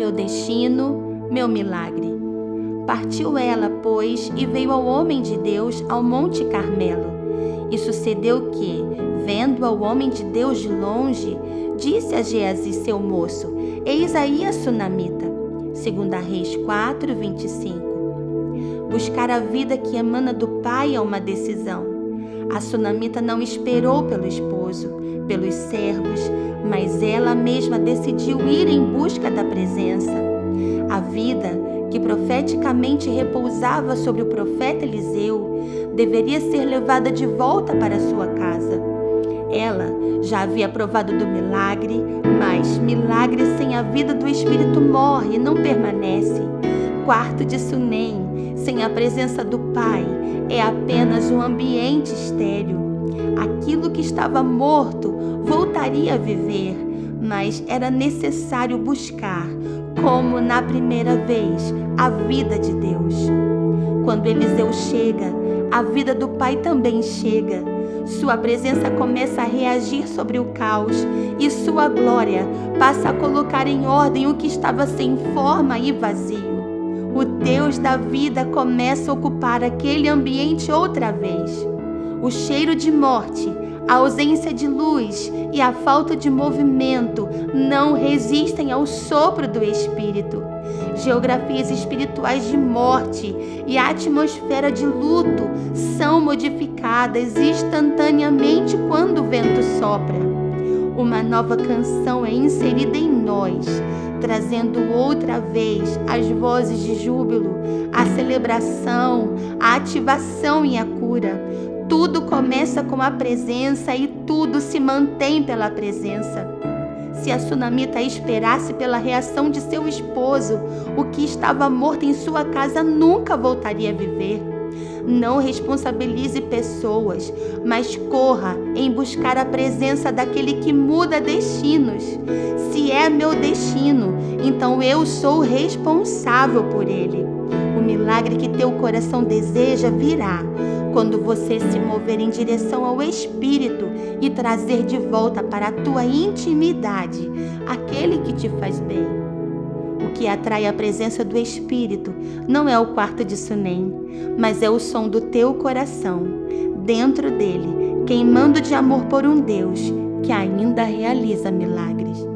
meu destino, meu milagre. Partiu ela, pois, e veio ao homem de Deus ao Monte Carmelo. E sucedeu que, vendo ao homem de Deus de longe, disse a Geazi, seu moço: Eis aí a sunamita. Segunda Reis 4, 25. Buscar a vida que emana do pai é uma decisão. A sunamita não esperou pelo esposo, pelos servos, mas ela mesma decidiu ir em busca da presença. A vida que profeticamente repousava sobre o profeta Eliseu deveria ser levada de volta para sua casa. Ela já havia provado do milagre, mas milagre sem a vida do Espírito morre e não permanece. Quarto de Sunem sem a presença do Pai, é apenas um ambiente estéril. Aquilo que estava morto voltaria a viver, mas era necessário buscar, como na primeira vez, a vida de Deus. Quando Eliseu chega, a vida do Pai também chega. Sua presença começa a reagir sobre o caos e sua glória passa a colocar em ordem o que estava sem forma e vazio o Deus da vida começa a ocupar aquele ambiente outra vez. O cheiro de morte, a ausência de luz e a falta de movimento não resistem ao sopro do Espírito. Geografias espirituais de morte e a atmosfera de luto são modificadas instantaneamente quando o vento sopra. Uma nova canção é inserida em nós trazendo outra vez as vozes de júbilo, a celebração, a ativação e a cura. Tudo começa com a presença e tudo se mantém pela presença. Se a sunamita esperasse pela reação de seu esposo, o que estava morto em sua casa nunca voltaria a viver. Não responsabilize pessoas, mas corra em buscar a presença daquele que muda destinos. Se é meu destino, então eu sou responsável por ele. O milagre que teu coração deseja virá quando você se mover em direção ao Espírito e trazer de volta para a tua intimidade aquele que te faz bem. O que atrai a presença do Espírito não é o quarto de Sunem, mas é o som do teu coração, dentro dele, queimando de amor por um Deus que ainda realiza milagres.